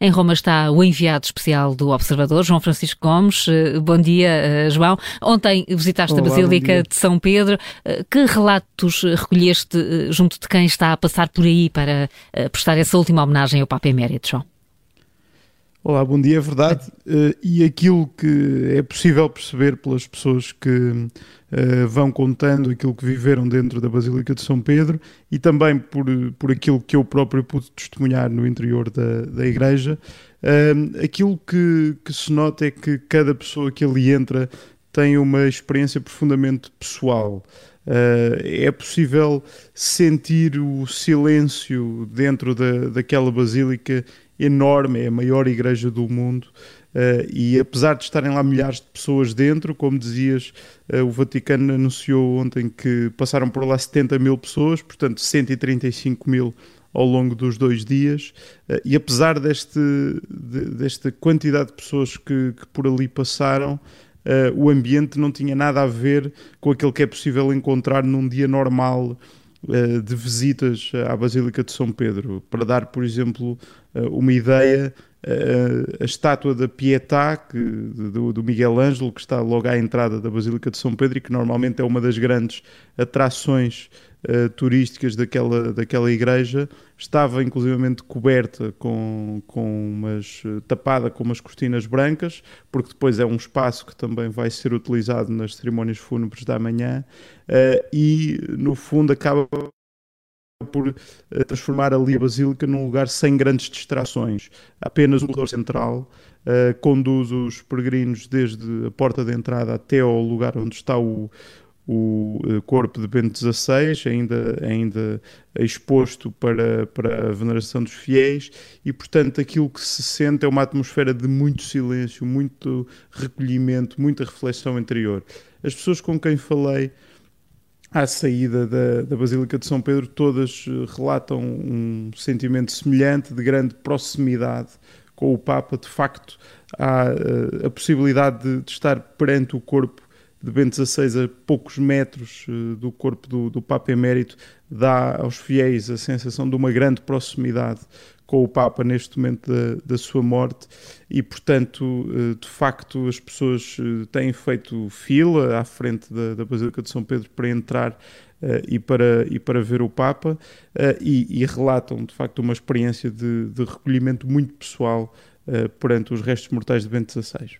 Em Roma está o enviado especial do Observador, João Francisco Gomes. Eh, bom dia, eh, João. Ontem visitaste Olá, a Basílica de São Pedro. Eh, que relatos recolheste junto de quem está a passar por aí para prestar essa última homenagem ao Papa Emérito, João? Olá, bom dia, é verdade. e aquilo que é possível perceber pelas pessoas que uh, vão contando aquilo que viveram dentro da Basílica de São Pedro e também por, por aquilo que eu próprio pude testemunhar no interior da, da igreja. Uh, aquilo que, que se nota é que cada pessoa que ali entra tem uma experiência profundamente pessoal. Uh, é possível sentir o silêncio dentro da, daquela basílica enorme, é a maior igreja do mundo, Uh, e apesar de estarem lá milhares de pessoas dentro, como dizias, uh, o Vaticano anunciou ontem que passaram por lá 70 mil pessoas, portanto 135 mil ao longo dos dois dias, uh, e apesar deste, de, desta quantidade de pessoas que, que por ali passaram, o ambiente não tinha nada a ver com aquilo que é possível encontrar num dia normal de visitas à Basílica de São Pedro. Para dar, por exemplo, uma ideia, a estátua da Pietà que, do, do, Miguel Ângelo, que está logo à entrada da Basílica de São Pedro e que normalmente é uma das grandes atrações uh, turísticas daquela, daquela igreja, estava inclusivamente coberta com, com umas, tapada com umas cortinas brancas, porque depois é um espaço que também vai ser utilizado nas cerimónias fúnebres da manhã, uh, e no fundo acaba por eh, transformar ali a Basílica num lugar sem grandes distrações. Apenas um corredor central uh, conduz os peregrinos desde a porta de entrada até ao lugar onde está o, o eh, corpo de Bento XVI, ainda, ainda exposto para, para a veneração dos fiéis, e portanto aquilo que se sente é uma atmosfera de muito silêncio, muito recolhimento, muita reflexão interior. As pessoas com quem falei à saída da, da Basílica de São Pedro, todas eh, relatam um sentimento semelhante de grande proximidade com o Papa. De facto, há uh, a possibilidade de, de, estar perante o corpo de Bento XVI a poucos metros uh, do corpo do, do Papa Emérito, dá aos fiéis a sensação de uma grande proximidade com o Papa neste momento da, da sua morte e, portanto, eh, de facto, as pessoas eh, têm feito fila à frente da, da Basílica de São Pedro para entrar Uh, e, para, e para ver o Papa uh, e, e, relatam de facto uma experiência de, de recolhimento muito pessoal uh, perante os restos mortais de Bento XVI.